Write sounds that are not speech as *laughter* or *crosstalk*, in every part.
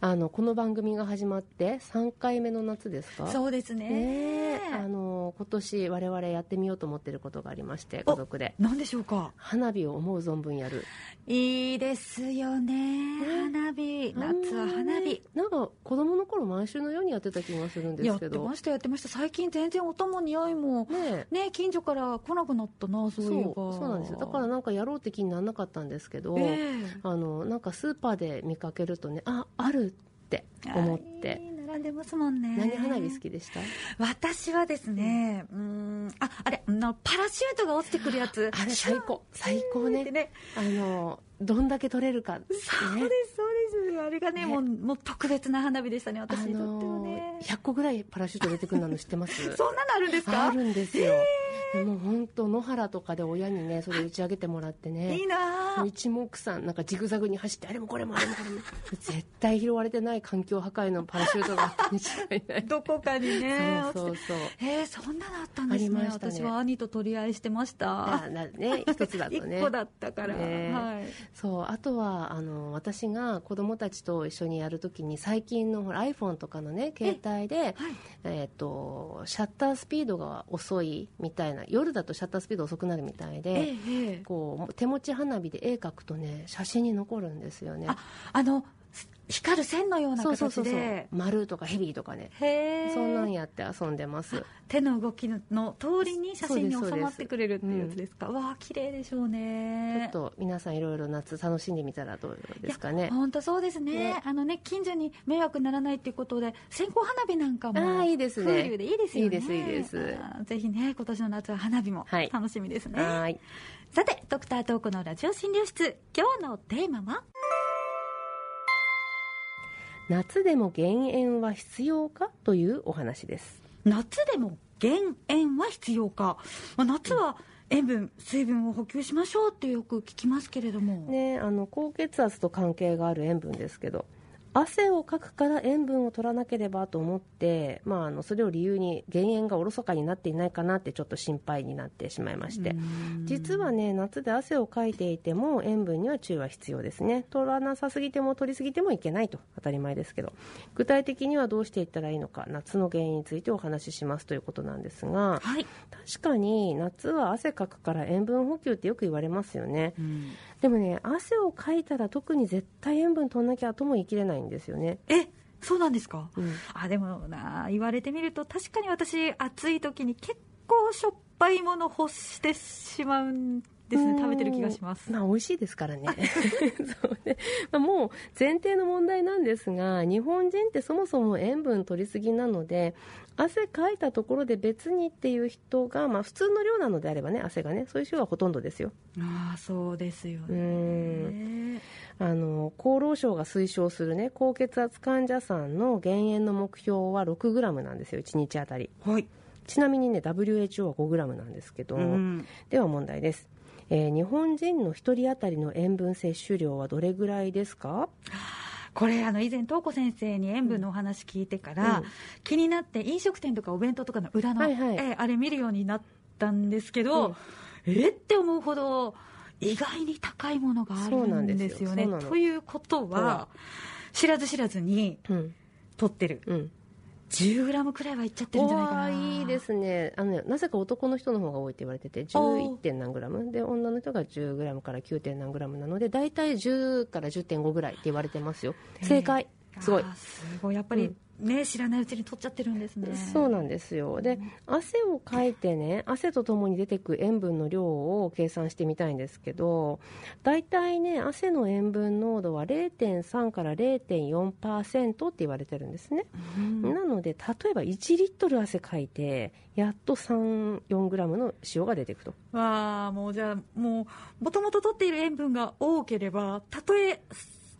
あのこの番組が始まって3回目の夏ですか？そうですね。ねあの今年我々やってみようと思ってることがありまして家族で。何でしょうか？花火を思う存分やる。いいですよね。花火。夏は花火。なんか子供の頃毎週のようにやってた気がするんですけど。やってましたやってました。最近全然音も匂いもねね近所から来なくなったなそういえば。そうなんですよ。だからなんかやろうって気にならなかったんですけど、ええ。あのなんかスーパーで見かけるとねああるって思って。はい並んでますもんね。何花火好きでした？私はですねうん。ああれあのパラシュートが落ちてくるやつ。あれ最高。最高ね。ね。あのどんだけ取れるか、ね、そうですそうです。あれがねね。もうもう特別な花火でしたねあ私にとってはのね、100個ぐらいパラシュート出てくるの知ってます？*laughs* そんなのあるんですか？あるんですよ、でも本当野原とかで親にねそれ打ち上げてもらってね。いいなあ一目散なんかジグザグに走ってあれもこれもあれもこれも。*laughs* 絶対拾われてない環境破壊のパラシュートがあったに。違いないどこかにねそうそうそう。えー、そんなのあったんですねありましたね。私は兄と取り合いしてました。あなね。一つだとね。*laughs* 一個だったから、ねはい。そうあとはあの私が子供たちと一緒にやるときに最近のほら iPhone とかのね携帯で、えっとシャッタースピードが遅いみたいな夜だとシャッタースピード遅くなるみたいで、ええええ。こう手持ち花火で絵描くとね写真に残るんですよね。ああの光る線のようなそうそうそうそう。形で丸とかヘビとかね。そんなんやって遊んでます。手の動きの通りに写真に収まってくれるっていうやつですか？わあ綺麗でしょうちょねっと皆さんいろいろ夏楽しんでみたらどうですかね。本当そうですね。ね。あのね近所に迷惑にならないっていうことで線香花火なんかもああいいですね。風流でいいですよね。いいですいいです。ぜひね今年の夏は花火もはい。楽しみですね、はーい。さてドクタートークのラジオ診療室。今日のテーマは？夏でも減塩は必要かというお話です。夏でも減塩は必要か、まあ、夏は塩分水分を補給しましょうってよく聞きますけれども、ねあの高血圧と関係がある塩分ですけど汗をかくから塩分を取らなければと思って、まあ、あのそれを理由に減塩がおろそかになっていないかなってちょっと心配になってしまいまして。実はね夏で汗をかいていても塩分には注意は必要ですね。取らなさすぎても取りすぎてもいけないと当たり前ですけど。具体的にはどうしていったらいいのか夏の原因についてお話ししますということなんですがはい、確かに夏は汗かくから塩分補給ってよく言われますよねでもね汗をかいたら特に絶対塩分取んなきゃとも言い切れないんですよね、えそうなんですか、うん。あでもな言われてみると確かに私暑い時に結構しょっぱいもの欲してしまうんですね。食べてる気がします。まあ美味しいですからね。*laughs* そうね、まあ、もう前提の問題なんですが日本人ってそもそも塩分取りすぎなので汗かいたところで別にっていう人が、まあ、普通の量なのであればね汗がねそういう人がほとんどですよ。ああそうですようねあの厚労省が推奨するね高血圧患者さんの減塩の目標は 6g なんですよ1日あたり。はい、ちなみにね WHO は 5g なんですけど、うん。では問題です、えー日本人の1人当たりの塩分摂取量はどれぐらいですか？これあの以前東子先生に塩分のお話聞いてから、うん。気になって飲食店とかお弁当とかの裏の、はいはい。えーあれ見るようになったんですけど、うん。えって思うほど意外に高いものがあるんんですよね。そうなの。ということはは知らず知らずにうん。取ってる。うん10グラムくらいはいっちゃってるんじゃないかな。いいですね。あのねなぜか男の人の方が多いって言われてて 11. 点何グラム。で女の人が10グラムから 9. 点何グラムなので大体10から10.5ぐらいって言われてますよ。正解。すごい。すごい。やっぱりね、知らないうちに取っちゃってるんですね。そうなんですよ。で汗をかいてね汗とともに出てく塩分の量を計算してみたいんですけど大体ね汗の塩分濃度は0.3から0.4%って言われてるんですね、うん。なので例えば1リットル汗かいてやっと34グラムの塩が出てくと。わあもうじゃあもうもともと取っている塩分が多ければたとえ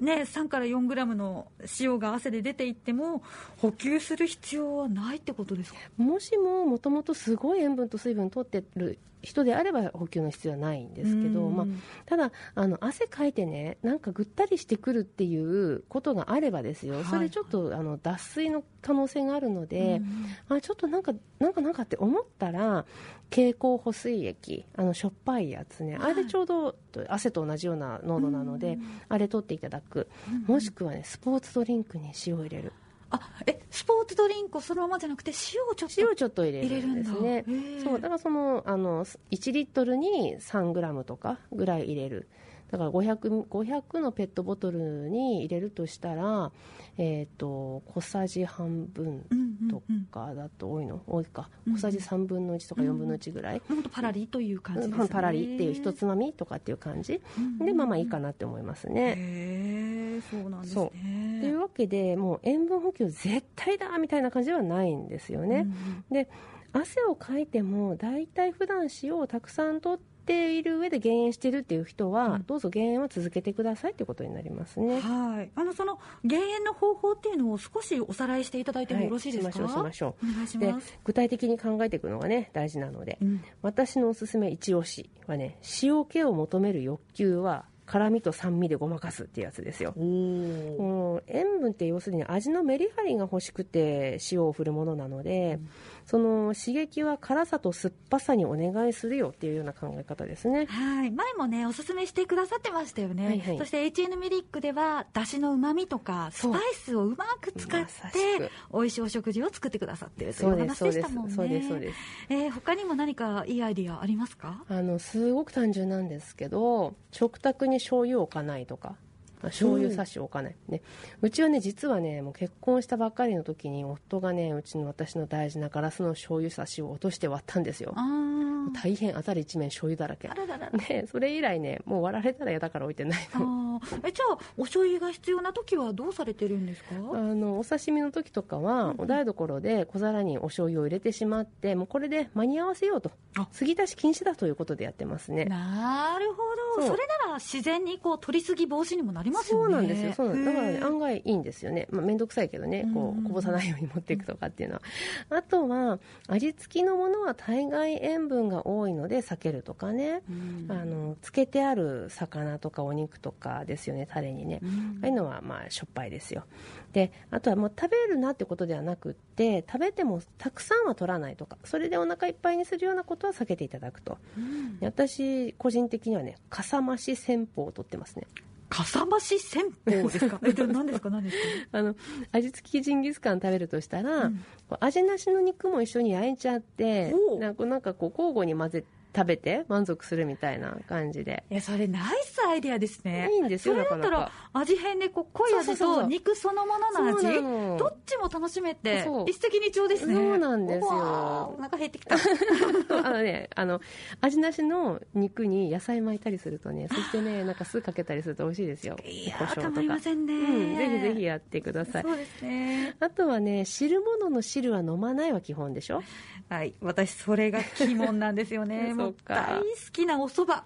ね、3から4グラムの塩が汗で出ていっても補給する必要はないってことですか？もしももともとすごい塩分と水分取ってる人であれば補給の必要はないんですけど、まあ、ただあの汗かいてねなんかぐったりしてくるっていうことがあればですよ、それちょっとあの脱水の可能性があるので、あちょっとなんかなんかなんかって思ったら経口補水液あのしょっぱいやつね、あれちょうど汗と同じような濃度なので、あれ取っていただく、もしくはねスポーツドリンクに塩を入れる。あえスポーツドリンクをそのままじゃなくて塩をちょっと塩をちょっと入れるんですね。そうだからそのあの1リットルに3グラムとかぐらい入れるだから 500, 500のペットボトルに入れるとしたら、えーと、小さじ半分とかだと多いの、多いか。小さじ3分の1とか4分の1ぐらい、本当パラリという感じね。パラリっていう一つまみとかっていう感じ、でまあまあいいかなって思いますね。へえそうなんですね。というわけでもう塩分補給絶対だみたいな感じではないんですよね、で汗をかいても大体普段塩をたくさんとってている上で減塩しているっていう人は、うん、どうぞ減塩は続けてくださいということになりますね。はい。あのその減塩の方法っていうのを少しおさらいしていただいてもよろしいですか？はい、しましょうしましょう。お願いします。具体的に考えていくのがね大事なので、うん、私のおすすめ一押しはね塩気を求める欲求は辛みと酸味でごまかすっていうやつですよ。塩分って要するに味のメリハリが欲しくて塩を振るものなので、うんその刺激は辛さと酸っぱさにお願いするよっていうような考え方ですね。はい。前もねおすすめしてくださってましたよね、はいはい、そして HN ミリックではだしのうまみとかスパイスをうまく使って美味しいお食事を作ってくださってるという話でしたもんね。そうですそうです。えー、他にも何かいいアイディアありますか？あのすごく単純なんですけど食卓に醤油を置かないとか醤油差し置かない、ね、うちはね実はねもう結婚したばっかりの時に夫がねうちの私の大事なガラスの醤油差しを落として割ったんですよ。大変辺り一面醤油だらけ。ね、それ以来ねもう割られたら嫌だから置いてないのえじゃあお醤油が必要な時はどうされてるんですか？あのお刺身の時とかは、お台所で小皿にお醤油を入れてしまってもうこれで間に合わせようと。継ぎ足し禁止だということでやってますね。なるほど。それなら自然にこう取りすぎ防止にもなりますよね。そうなんですよ。そうなんだからね案外いいんですよね。まあ面倒くさいけどね。こうこぼさないように持っていくとかっていうのは。あとは味付きのものは大概塩分が多いので避けるとかね、あのつけてある魚とかお肉とかですよねタレにね、ああいうのはまあしょっぱいですよ。であとはもう食べるなってことではなくって食べてもたくさんは取らないとかそれでお腹いっぱいにするようなことは避けていただくと、私個人的にはねかさ増し戦法を取ってますね。かさ増し戦法ですか？*laughs* え何ですか？何ですか？あの味付きジンギスカン食べるとしたら、うん、味なしの肉も一緒に焼いちゃってなんかなんかこう交互に混ぜ食べて満足するみたいな感じで。いやそれナイスアイデアですね。いいんですよそれだったら味変でこう濃い味と肉その。ものの味どっちも楽しめて一石二鳥ですね。そうなんですよ。お腹減ってきたあのねあの味なしの肉に野菜巻いたりするとねそしてねなんか酢かけたりすると美味しいですよいやたまりませんね、うん、ぜひぜひやってくださいそうですねあとはね汁物の汁は飲まないは基本でしょはい私それが鬼門なんですよねそうか。大好きなお蕎麦。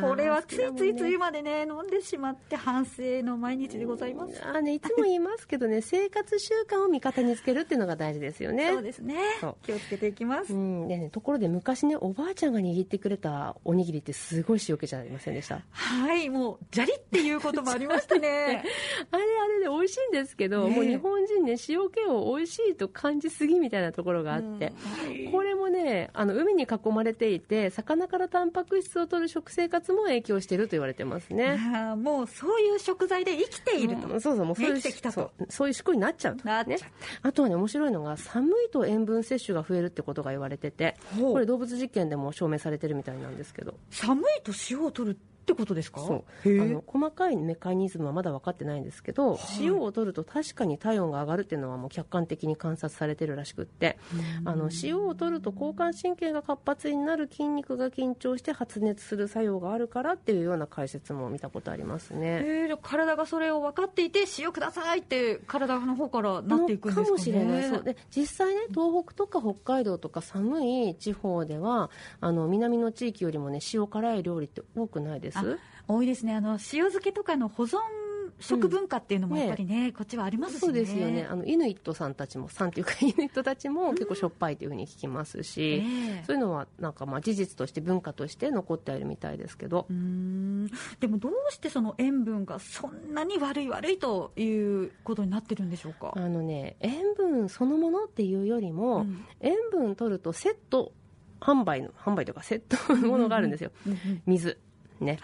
これはついついついまでね飲んでしまって反省の毎日でございます。あ、ね、いつも言いますけどね *laughs* 生活習慣を味方につけるっていうのが大事ですよね。そうですね。気をつけていきます、うんでね、ところで昔ねおばあちゃんが握ってくれたおにぎりってすごい塩気じゃありませんでした？はいもうじゃりっていうこともありましたね。*laughs* あれあれで美味しいんですけど、ね、もう日本人ね塩気を美味しいと感じすぎみたいなところがあって、うん、これもねあの海に囲まれていて魚からタンパク質を取る食生活も影響していると言われてますね。あもうそういう食材で生きていると、うん、そうそうもうそういうそういう思考になっちゃうと、ね、あとはね面白いのが寒いと塩分摂取が増えるってことが言われててこれ動物実験でも証明されてるみたいなんですけど。寒いと塩を取るってことですか？そう。あの細かいメカニズムはまだ分かってないんですけど、はい、塩を取ると確かに体温が上がるっていうのはもう客観的に観察されてるらしくってあの塩を取ると交感神経が活発になる筋肉が緊張して発熱する作用があるからっていうような解説も見たことありますね、えー、体がそれを分かっていて塩くださいって体の方からなっていくんですか、ね、かもしれないそうで実際ね東北とか北海道とか寒い地方ではあの南の地域よりもね塩辛い料理って多くないです多いですね。あの塩漬けとかの保存食文化っていうのもやっぱりね、うんね、こっちはありますし、ね、そうですよね。あのイヌイットさんたちもさんっていうか *laughs* イヌイットたちも結構しょっぱいというふうに聞きますし、うんそういうのはなんかまあ事実として文化として残っているみたいですけど。でもどうしてその塩分がそんなに悪い悪いということになってるんでしょうか？あのね塩分そのものっていうよりも、うん、塩分取るとセット販売の販売というかセットのものがあるんですよ、水ね、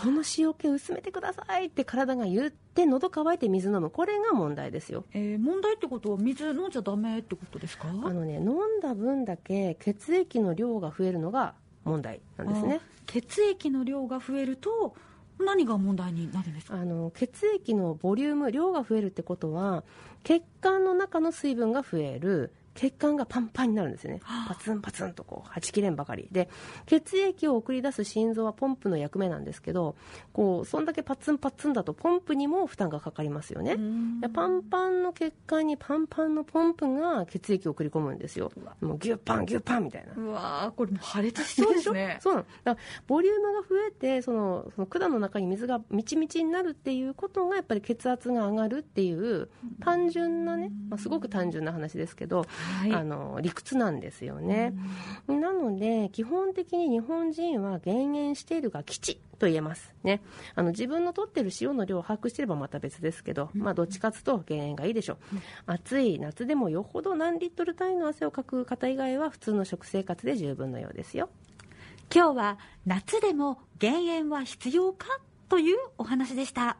その塩気を薄めてくださいって体が言って喉乾いて水飲む。これが問題ですよ、えー、問題ってことは水飲んじゃだめってことですか？あのね飲んだ分だけ血液の量が増えるのが問題なんですね。血液の量が増えると何が問題になるんですか？あの血液のボリューム量が増えるってことは血管の中の水分が増える血管がパンパンになるんですよね、パツンパツンとこうはちきれんばかり。で血液を送り出す心臓はポンプの役目なんですけどこうそんだけパツンパツンだとポンプにも負担がかかりますよね。パンパンの血管にパンパンのポンプが血液を送り込むんですよ。もうギュッパンギュッパンみたいな。うわこれも破裂しそうですね。*laughs* そう。なのだボリュームが増えてそのその管の中に水がみちみちになるっていうことがやっぱり血圧が上がるっていう単純なね、まあ、すごく単純な話ですけどはい、あの理屈なんですよね、うん、なので基本的に日本人は減塩しているが吉と言えますね。あの自分の取ってる塩の量を把握してればまた別ですけど、まあ、どっちかつと減塩がいいでしょう、うん、暑い夏でもよほど何リットル単位の汗をかく方以外は普通の食生活で十分のようですよ。今日は夏でも減塩は必要かというお話でした